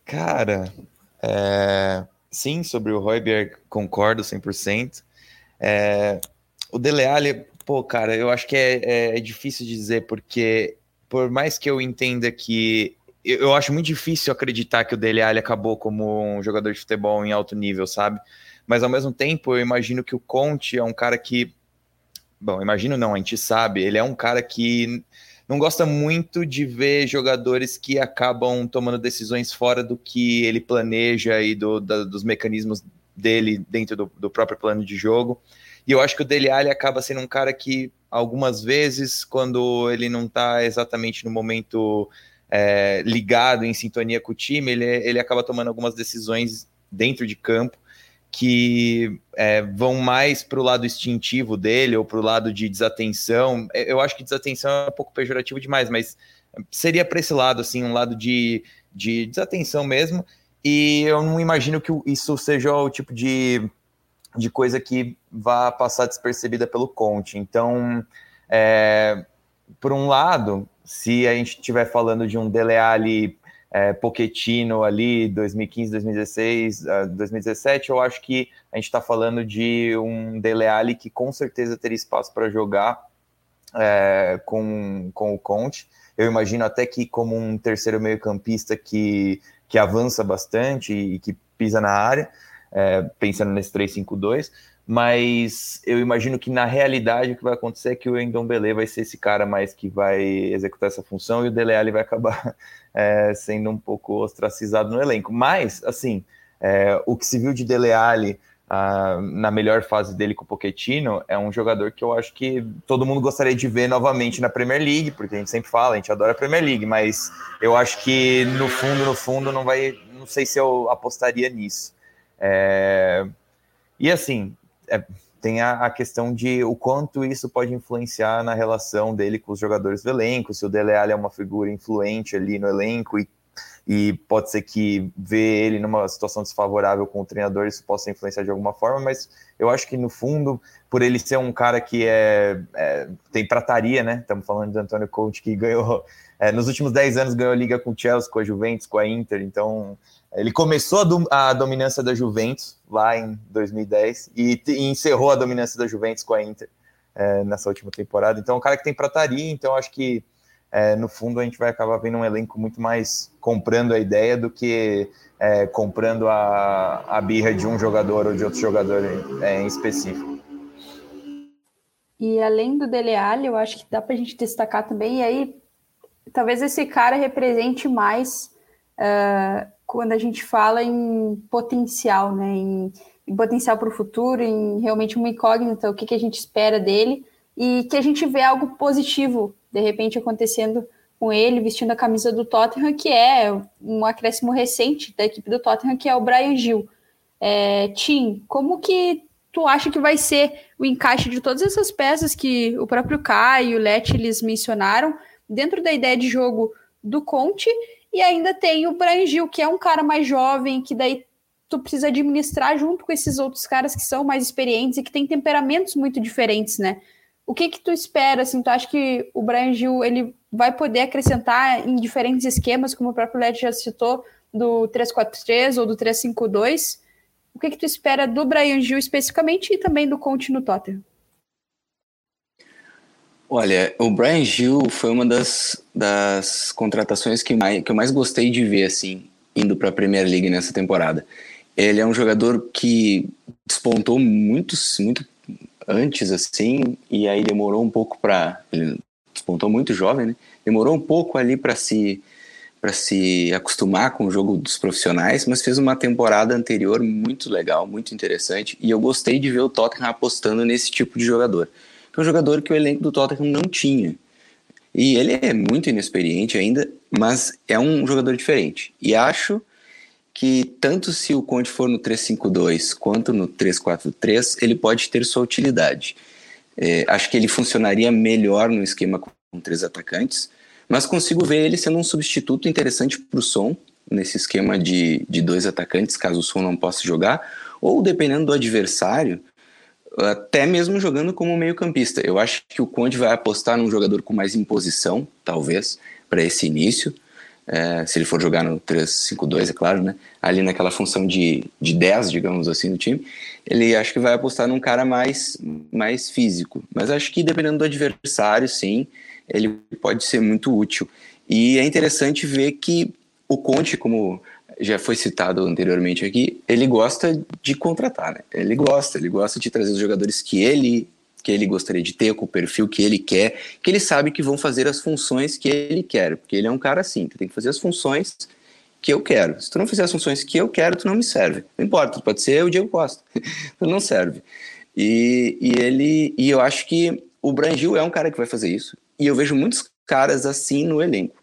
Cara, é... sim, sobre o Royberg concordo 100%. É... O Dele Alli, pô, cara, eu acho que é, é, é difícil de dizer, porque por mais que eu entenda que eu acho muito difícil acreditar que o Dele Alli acabou como um jogador de futebol em alto nível, sabe? Mas ao mesmo tempo, eu imagino que o Conte é um cara que bom, imagino não, a gente sabe, ele é um cara que não gosta muito de ver jogadores que acabam tomando decisões fora do que ele planeja e do, da, dos mecanismos dele dentro do, do, próprio plano de jogo. E eu acho que o Dele Alli acaba sendo um cara que, algumas vezes, quando ele não está exatamente no momento é, ligado, em sintonia com o time, ele, ele acaba tomando algumas decisões dentro de campo que é, vão mais para o lado instintivo dele ou para o lado de desatenção. É, eu acho que desatenção é um pouco pejorativo demais, mas seria para esse lado, assim, um lado de, de desatenção mesmo. E eu não imagino que isso seja o tipo de, de coisa que vá passar despercebida pelo Conte. Então, é, por um lado, se a gente estiver falando de um Dele Alli é, Pochettino ali, 2015, 2016, 2017, eu acho que a gente está falando de um Dele Alli que com certeza teria espaço para jogar é, com, com o Conte. Eu imagino até que como um terceiro meio campista que, que avança bastante e que pisa na área, é, pensando nesse 3-5-2, mas eu imagino que na realidade o que vai acontecer é que o Endombele vai ser esse cara mais que vai executar essa função e o Dele Alli vai acabar é, sendo um pouco ostracizado no elenco. Mas, assim, é, o que se viu de Dele Alli ah, na melhor fase dele com o Pochettino é um jogador que eu acho que todo mundo gostaria de ver novamente na Premier League, porque a gente sempre fala, a gente adora a Premier League, mas eu acho que no fundo, no fundo, não vai, não sei se eu apostaria nisso. É, e assim, é, tem a, a, questão de o quanto isso pode influenciar na relação dele com os jogadores do elenco, se o Dele Alli é uma figura influente ali no elenco e, e pode ser que ver ele numa situação desfavorável com o treinador isso possa influenciar de alguma forma, mas eu acho que no fundo, por ele ser um cara que é, é tem prataria, né? Estamos falando de Antônio Conte que ganhou é, nos últimos 10 anos ganhou a liga com o Chelsea, com a Juventus, com a Inter, então ele começou a, do, a, dominância da Juventus lá em 2010 e, e, encerrou a dominância da Juventus com a Inter é, nessa última temporada. Então, é um cara que tem prataria, então acho que é, no fundo a gente vai acabar vendo um elenco muito mais comprando a ideia do que é, comprando a, a birra de um jogador ou de outro jogador em, é, em específico. E além do Dele Alli, eu acho que dá para a gente destacar também, e aí talvez esse cara represente mais uh, quando a gente fala em potencial, né? Em, em potencial para o futuro, em realmente uma incógnita, o que, que a gente espera dele e que a gente vê algo positivo de repente acontecendo com ele vestindo a camisa do Tottenham, que é um acréscimo recente da equipe do Tottenham, que é o Brian Gil. É, Tim, como que tu acha que vai ser o encaixe de todas essas peças que o próprio Kai e o Let eles mencionaram dentro da ideia de jogo do Conte e ainda tem o Brian Gil, que é um cara mais jovem, que daí tu precisa administrar junto com esses outros caras que são mais experientes e que têm temperamentos muito diferentes, né? O que que tu espera, assim, tu acha que o Brian Gil, ele vai poder acrescentar em diferentes esquemas, como o próprio Led já citou, do 3-4-3 ou do 3-5-2? O que que tu espera do Brian Gil especificamente e também do Conte no Tottenham? Olha, o Brian Gil foi uma das, das contratações que, mais, que eu mais gostei de ver, assim, indo para a Premier League nessa temporada. Ele é um jogador que despontou muito, muito antes, assim, e aí demorou um pouco para. Ele despontou muito jovem, né? Demorou um pouco ali para se para se acostumar com o jogo dos profissionais, mas fez uma temporada anterior muito legal, muito interessante, e eu gostei de ver o Tottenham apostando nesse tipo de jogador que é um jogador que o elenco do Tottenham não tinha. E ele é muito inexperiente ainda, mas é um jogador diferente. E acho que tanto se o Conte for no 3-5-2 quanto no 3-4-3, ele pode ter sua utilidade. É, acho que ele funcionaria melhor no esquema com três atacantes, mas consigo ver ele sendo um substituto interessante para o Som, nesse esquema de, de dois atacantes, caso o Som não possa jogar, ou dependendo do adversário, até mesmo jogando como meio-campista. Eu acho que o Conte vai apostar num jogador com mais imposição, talvez, para esse início. É, se ele for jogar no 3-5-2, é claro, né? Ali naquela função de, de 10, digamos assim, no time, ele acho que vai apostar num cara mais, mais físico. Mas acho que dependendo do adversário, sim, ele pode ser muito útil. E é interessante ver que o Conte, como já foi citado anteriormente aqui, ele gosta de contratar, né? Ele gosta, ele gosta de trazer os jogadores que ele que ele gostaria de ter, com o perfil que ele quer, que ele sabe que vão fazer as funções que ele quer, porque ele é um cara assim, que tem que fazer as funções que eu quero. Se tu não fizer as funções que eu quero, tu não me serve. Não importa, pode ser o Diego Costa, tu não serve. E, e ele, e eu acho que o Brangil é um cara que vai fazer isso. E eu vejo muitos caras assim no elenco.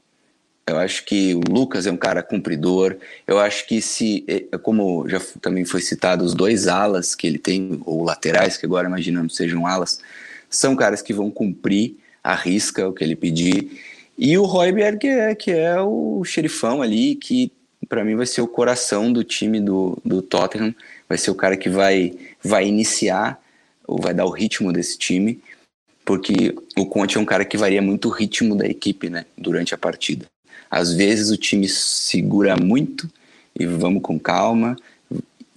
Eu acho que o Lucas é um cara cumpridor. Eu acho que se, é, como já também foi citado, os dois alas que ele tem, ou laterais, que agora imaginando sejam alas, são caras que vão cumprir a risca, o que ele pedir. E o Royberg, que é, que é o xerifão ali, que para mim vai ser o coração do time do, do Tottenham, vai ser o cara que vai, vai iniciar, ou vai dar o ritmo desse time porque o Conte é um cara que varia muito o ritmo da equipe, né, durante a partida. Às vezes o time segura muito e vamos com calma,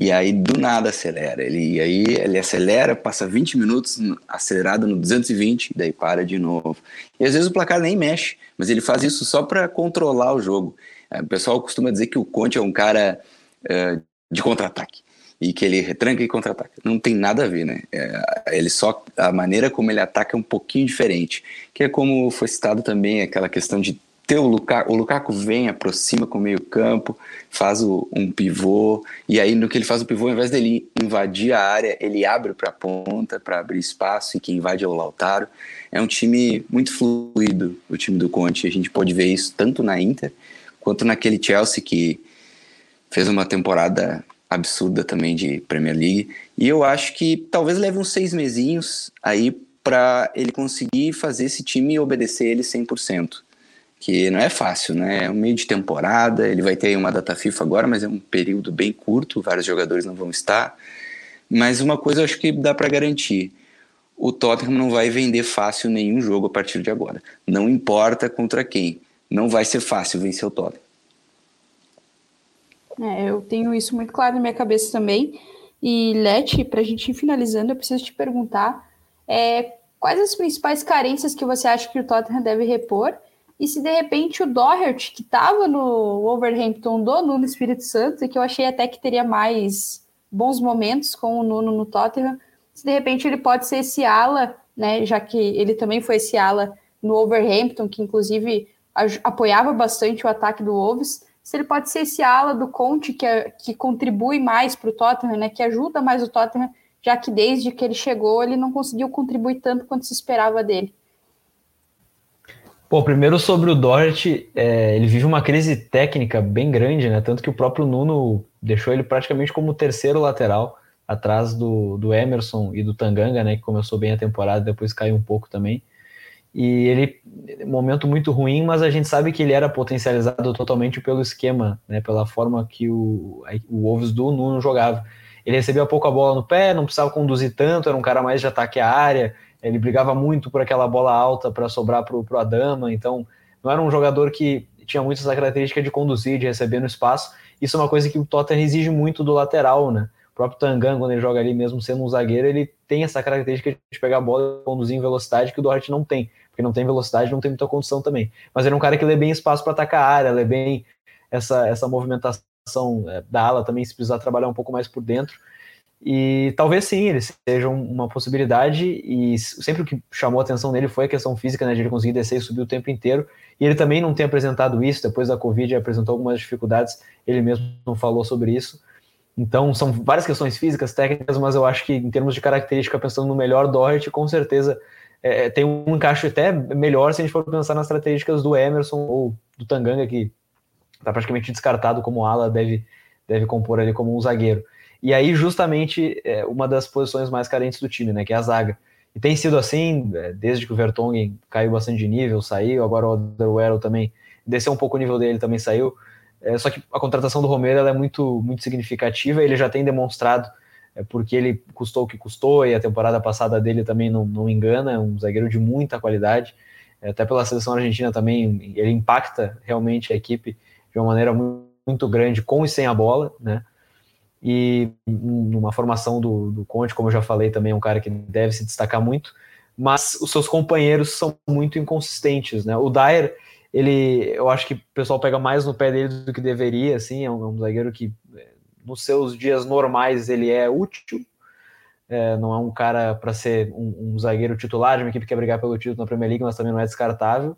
e aí do nada acelera. Ele aí ele acelera, passa 20 minutos acelerado no 220, daí para de novo. E às vezes o placar nem mexe, mas ele faz isso só para controlar o jogo. É, o pessoal costuma dizer que o Conte é um cara uh, de contra-ataque e que ele retranca e contra-ataca. Não tem nada a ver, né? É, ele só a maneira como ele ataca é um pouquinho diferente, que é como foi citado também aquela questão de ter o Lukaku, o Lukaku vem, aproxima com o meio-campo, faz o, um pivô, e aí no que ele faz o pivô, ao invés dele invadir a área, ele abre para a ponta para abrir espaço e quem invade é o Lautaro. É um time muito fluido, o time do Conte. A gente pode ver isso tanto na Inter quanto naquele Chelsea que fez uma temporada absurda também de Premier League. E eu acho que talvez leve uns seis mesinhos aí para ele conseguir fazer esse time obedecer ele 100%. Que não é fácil, né? É um meio de temporada, ele vai ter uma data FIFA agora, mas é um período bem curto, vários jogadores não vão estar. Mas uma coisa eu acho que dá para garantir: o Tottenham não vai vender fácil nenhum jogo a partir de agora. Não importa contra quem, não vai ser fácil vencer o Tottenham. É, eu tenho isso muito claro na minha cabeça também. E, Leti, para a gente ir finalizando, eu preciso te perguntar é, quais as principais carências que você acha que o Tottenham deve repor? E se de repente o Doherty, que estava no Wolverhampton do Nuno Espírito Santo, e que eu achei até que teria mais bons momentos com o Nuno no Tottenham, se de repente ele pode ser esse ala, né, já que ele também foi esse ala no Wolverhampton, que inclusive apoiava bastante o ataque do Wolves, se ele pode ser esse ala do Conte que, é, que contribui mais para o Tottenham, né, que ajuda mais o Tottenham, já que desde que ele chegou ele não conseguiu contribuir tanto quanto se esperava dele. Pô, primeiro sobre o Doherty, é, ele vive uma crise técnica bem grande, né? Tanto que o próprio Nuno deixou ele praticamente como terceiro lateral, atrás do, do Emerson e do Tanganga, né? Que começou bem a temporada, depois caiu um pouco também. E ele, momento muito ruim, mas a gente sabe que ele era potencializado totalmente pelo esquema, né, pela forma que o, o Wolves do Nuno jogava. Ele recebia pouco a bola no pé, não precisava conduzir tanto, era um cara mais de ataque à área, ele brigava muito por aquela bola alta para sobrar para o Adama, então não era um jogador que tinha muito essa característica de conduzir, de receber no espaço. Isso é uma coisa que o Tottenham exige muito do lateral, né? O próprio Tangan, quando ele joga ali, mesmo sendo um zagueiro, ele tem essa característica de pegar a bola e conduzir em velocidade que o Doherty não tem porque não tem velocidade, não tem muita condição também. Mas ele é um cara que lê bem espaço para atacar a área, lê bem essa, essa movimentação é, da ala também, se precisar trabalhar um pouco mais por dentro. E talvez sim, ele seja uma possibilidade. E sempre o que chamou a atenção nele foi a questão física, né, de ele conseguir descer e subir o tempo inteiro. E ele também não tem apresentado isso. Depois da Covid, apresentou algumas dificuldades. Ele mesmo não falou sobre isso. Então, são várias questões físicas, técnicas, mas eu acho que, em termos de característica, pensando no melhor Doherty, com certeza é, tem um encaixe até melhor se a gente for pensar nas estratégias do Emerson ou do Tanganga, que está praticamente descartado como ala, deve, deve compor ali como um zagueiro. E aí, justamente, é uma das posições mais carentes do time, né, que é a zaga. E tem sido assim, é, desde que o Vertonghen caiu bastante de nível, saiu, agora o Alderweireld também desceu um pouco o nível dele, também saiu. É, só que a contratação do Romero é muito, muito significativa, ele já tem demonstrado, é, porque ele custou o que custou, e a temporada passada dele também não, não engana, é um zagueiro de muita qualidade, é, até pela seleção argentina também, ele impacta realmente a equipe de uma maneira muito, muito grande, com e sem a bola, né? E numa formação do, do Conte, como eu já falei, também é um cara que deve se destacar muito, mas os seus companheiros são muito inconsistentes, né? O Dyer, ele, eu acho que o pessoal pega mais no pé dele do que deveria, assim, é um, é um zagueiro que é, nos seus dias normais ele é útil, é, não é um cara para ser um, um, zagueiro titular de uma equipe que quer brigar pelo título na Premier League, mas também não é descartável.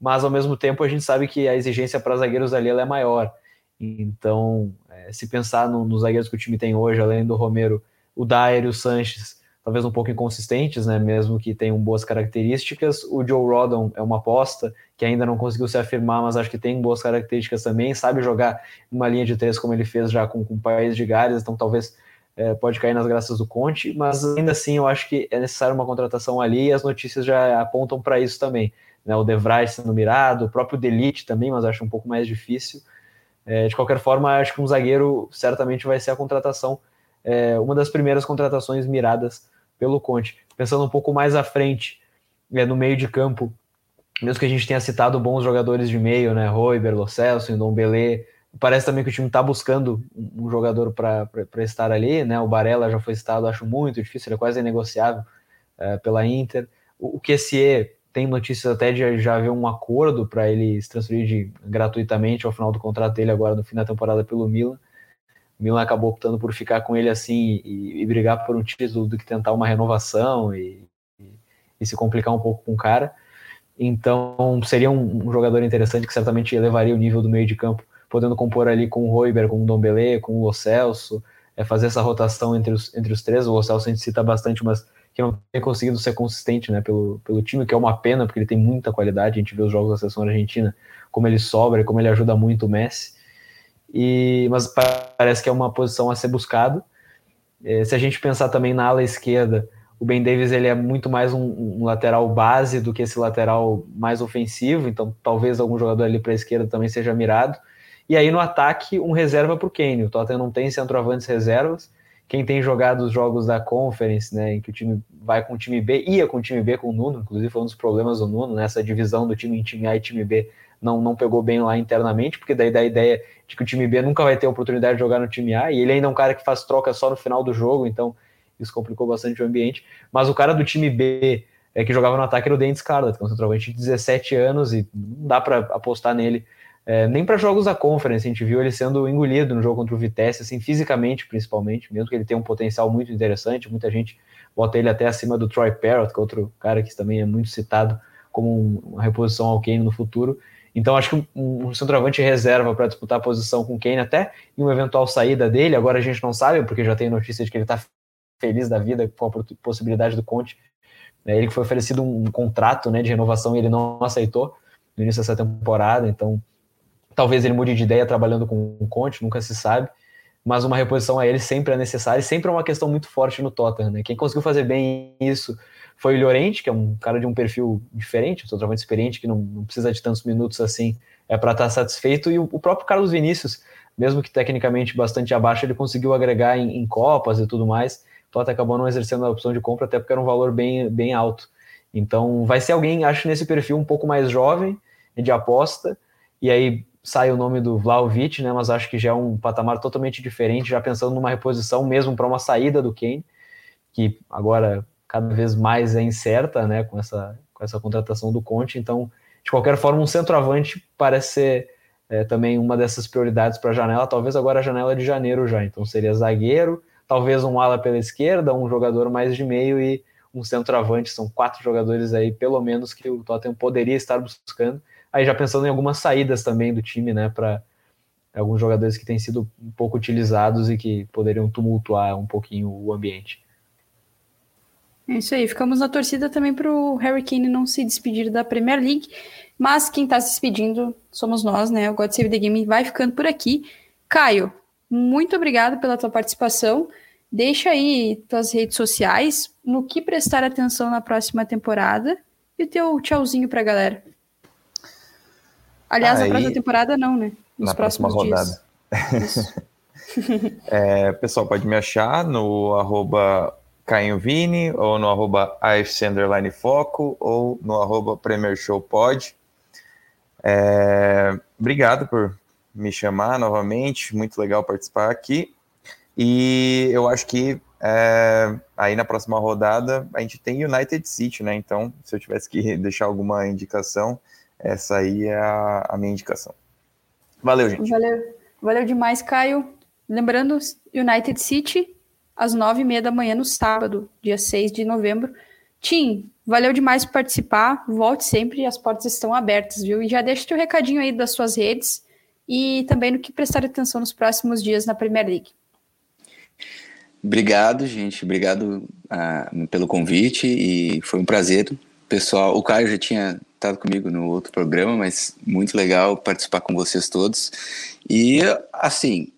Mas ao mesmo tempo a gente sabe que a exigência para zagueiros ali é maior. Então, é, se pensar no, nos zagueiros que o time tem hoje, além do Romero, o Dyer e o Sanches, talvez um pouco inconsistentes, né? Mesmo que tenham boas características. O Joe Rodon é uma aposta que ainda não conseguiu se afirmar, mas acho que tem boas características também. Sabe jogar uma linha de três como ele fez já com, com o País de Gales, então talvez é, pode cair nas graças do Conte, mas ainda assim eu acho que é necessário uma contratação ali e as notícias já apontam para isso também. Né? O De sendo mirado, o próprio Delite também, mas acho um pouco mais difícil. É, de qualquer forma, acho que um zagueiro certamente vai ser a contratação, é, uma das primeiras contratações miradas pelo Conte. Pensando um pouco mais à frente, é, no meio de campo, mesmo que a gente tenha citado bons jogadores de meio, né, Roiber, Lo Celso, Ndombele, parece também que o time está buscando um jogador para estar ali, né, o Barella já foi citado, acho muito difícil, ele é quase inegociável é, pela Inter. O, o Kessier tem notícias até de já haver um acordo para ele se transferir de, gratuitamente ao final do contrato dele agora no fim da temporada pelo Milan. O Milan acabou optando por ficar com ele assim e, e brigar por um título do que tentar uma renovação e, e, e, se complicar um pouco com o cara. Então seria um, um, jogador interessante que certamente elevaria o nível do meio de campo, podendo compor ali com o Roiber, com o Dombele, com o Lo Celso, é, fazer essa rotação entre os, entre os três. O Lo Celso a gente cita bastante, mas que não tem conseguido ser consistente né, pelo, pelo time, que é uma pena, porque ele tem muita qualidade. A gente vê os jogos da seleção argentina, como ele sobra, como ele ajuda muito o Messi. E, mas parece que é uma posição a ser buscado. É, se a gente pensar também na ala esquerda, o Ben Davis ele é muito mais um, um, lateral base do que esse lateral mais ofensivo, então talvez algum jogador ali para a esquerda também seja mirado. E aí no ataque, um reserva para o Kane. O Tottenham não tem centroavantes reservas, quem tem jogado os jogos da Conference, né, em que o time vai com o time B, ia com o time B com o Nuno, inclusive foi um dos problemas do Nuno, né, divisão do time em time A e time B, não, não pegou bem lá internamente, porque daí dá a ideia de que o time B nunca vai ter oportunidade de jogar no time A, e ele ainda é um cara que faz troca só no final do jogo, então isso complicou bastante o ambiente. Mas o cara do time B, é, que jogava no ataque, era o Dente Scarlett, que é um centroavante de 17 anos, e não dá para apostar nele é, nem para jogos da Conference, a gente viu ele sendo engolido no jogo contra o Vitesse, assim, fisicamente principalmente, mesmo que ele tenha um potencial muito interessante, muita gente bota ele até acima do Troy Parrott, que é outro cara que também é muito citado como uma reposição ao Kane no futuro. Então acho que um, centroavante reserva para disputar a posição com o Kane até em uma eventual saída dele, agora a gente não sabe, porque já tem notícia de que ele está feliz da vida com a possibilidade do Conte. É, ele foi oferecido um, um contrato né, de renovação e ele não aceitou no início dessa temporada, então Talvez ele mude de ideia trabalhando com o Conte, nunca se sabe. Mas uma reposição a ele sempre é necessária e sempre é uma questão muito forte no Tottenham. Né? Quem conseguiu fazer bem isso foi o Llorente, que é um cara de um perfil diferente, um experiente, que não, não precisa de tantos minutos assim é para estar tá satisfeito. E o, o, próprio Carlos Vinícius, mesmo que tecnicamente bastante abaixo, ele conseguiu agregar em, em Copas e tudo mais. O Tottenham acabou não exercendo a opção de compra, até porque era um valor bem, bem alto. Então vai ser alguém, acho, nesse perfil um pouco mais jovem, de aposta, e aí sai o nome do Vlaovic, né, mas acho que já é um patamar totalmente diferente, já pensando numa reposição mesmo para uma saída do Kane, que agora cada vez mais é incerta, né, com essa, com essa contratação do Conte, então, de qualquer forma, um centroavante parece ser é, também uma dessas prioridades para a janela, talvez agora a janela de janeiro já, então seria zagueiro, talvez um ala pela esquerda, um jogador mais de meio e um centroavante, são quatro jogadores aí, pelo menos, que o Tottenham poderia estar buscando, Aí já pensando em algumas saídas também do time, né, para alguns jogadores que têm sido um pouco utilizados e que poderiam tumultuar um pouquinho o ambiente. É isso aí, ficamos na torcida também para o Harry Kane não se despedir da Premier League, mas quem está se despedindo somos nós, né? O God Save the Game vai ficando por aqui. Caio, muito obrigado pela tua participação deixa aí tuas redes sociais, no que prestar atenção na próxima temporada e o teu tchauzinho pra galera. Aliás, aí, na próxima temporada não, né? Nos na próxima rodada. é, pessoal, pode me achar no arroba Vini, ou no arroba AFC Foco, ou no arroba Premier Show Pod. É, obrigado por me chamar novamente, muito legal participar aqui. E eu acho que é, aí na próxima rodada a gente tem United City, né? Então, se eu tivesse que deixar alguma indicação, essa aí é a, a minha indicação. Valeu, gente. Valeu, valeu demais, Caio. Lembrando, United City, às nove e meia da manhã no sábado, dia 6 de novembro. Tim, valeu demais por participar. Volte sempre, as portas estão abertas, viu? E já deixa teu recadinho aí das suas redes e também no que prestar atenção nos próximos dias na Premier League. Obrigado, gente. Obrigado uh, pelo convite e foi um prazer. Pessoal, o Caio já tinha comigo no outro programa, mas muito legal participar com vocês todos. E, assim,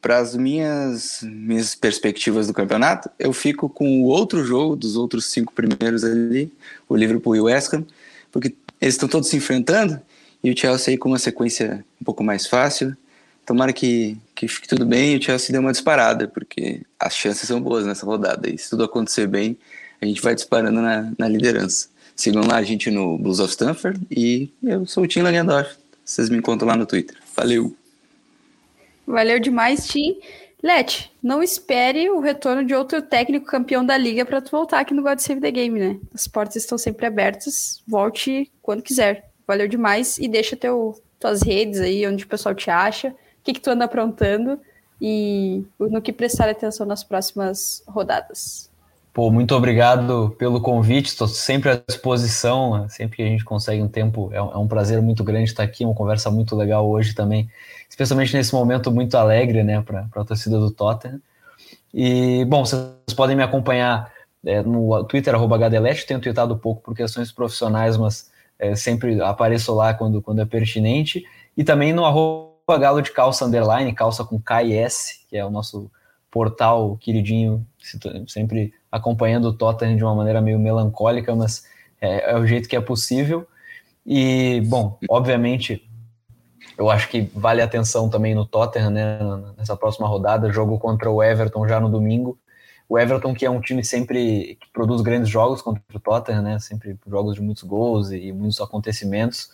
para as minhas, minhas perspectivas do campeonato, eu fico com o outro jogo dos outros cinco primeiros ali, o Liverpool e o West Ham, porque eles estão todos se enfrentando e o Chelsea aí com uma sequência um pouco mais fácil. Tomara que, que fique tudo bem e o Chelsea dê uma disparada, porque as chances são boas nessa rodada. E se tudo acontecer bem, a gente vai disparando na, na liderança. Sigam lá a gente no Blues of Stanford e eu sou o Tim Langendorf. Vocês me encontram lá no Twitter. Valeu! Valeu demais, Tim. Let, não espere o retorno de outro técnico campeão da liga para tu voltar aqui no God Save the Game, né? As portas estão sempre abertas. Volte quando quiser. Valeu demais e deixa teu, tuas redes aí, onde o pessoal te acha que, que tu anda aprontando e no que prestar atenção nas próximas rodadas. Pô, muito obrigado pelo convite, estou sempre à disposição, sempre que a gente consegue um tempo, é um, é um, prazer muito grande estar aqui, uma conversa muito legal hoje também, especialmente nesse momento muito alegre, né, para a torcida do Tottenham. E, bom, vocês podem me acompanhar é, no Twitter, arroba HDLete, tenho tweetado pouco por questões profissionais, mas é, sempre apareço lá quando, quando é pertinente, e também no arroba Galo de Calça Underline, calça com KS, que é o nosso portal queridinho, sempre acompanhando o Tottenham de uma maneira meio melancólica, mas é, é o jeito que é possível. E, bom, obviamente, eu acho que vale atenção também no Tottenham, né, nessa próxima rodada, jogo contra o Everton já no domingo. O Everton, que é um time sempre que produz grandes jogos contra o Tottenham, né, sempre jogos de muitos gols e muitos acontecimentos.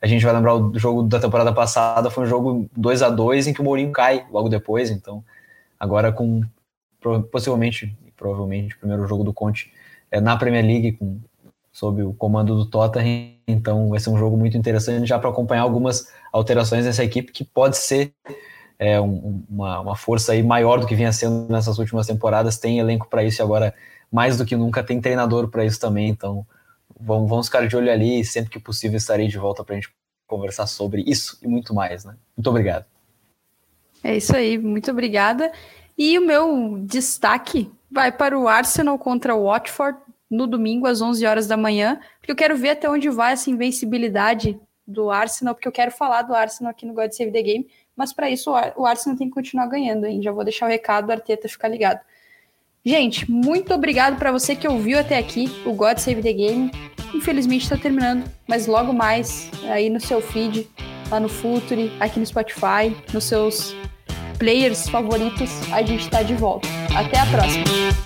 A gente vai lembrar o jogo da temporada passada, foi um jogo 2 a 2 em que o Mourinho cai logo depois, então agora com possivelmente, provavelmente o primeiro jogo do Conte é na Premier League com sob o comando do Tottenham, então vai ser um jogo muito interessante já para acompanhar algumas alterações nessa equipe que pode ser é, um, uma, uma força aí maior do que vinha sendo nessas últimas temporadas, tem elenco para isso e agora mais do que nunca tem treinador para isso também, então vamos, vamos ficar de olho ali e sempre que possível estarei de volta para a gente conversar sobre isso e muito mais, né? Muito obrigado. É isso aí, muito obrigada. E o meu destaque vai para o Arsenal contra o Watford no domingo às 11 horas da manhã, porque eu quero ver até onde vai essa invencibilidade do Arsenal, porque eu quero falar do Arsenal aqui no God Save the Game, mas para isso o Arsenal tem que continuar ganhando, hein? Já vou deixar o recado, do Arteta ficar ligado. Gente, muito obrigado para você que ouviu até aqui o God Save the Game. Infelizmente está terminando, mas logo mais aí no seu feed, lá no Futuri, aqui no Spotify, nos seus players favoritos, a gente está de volta. Até a próxima!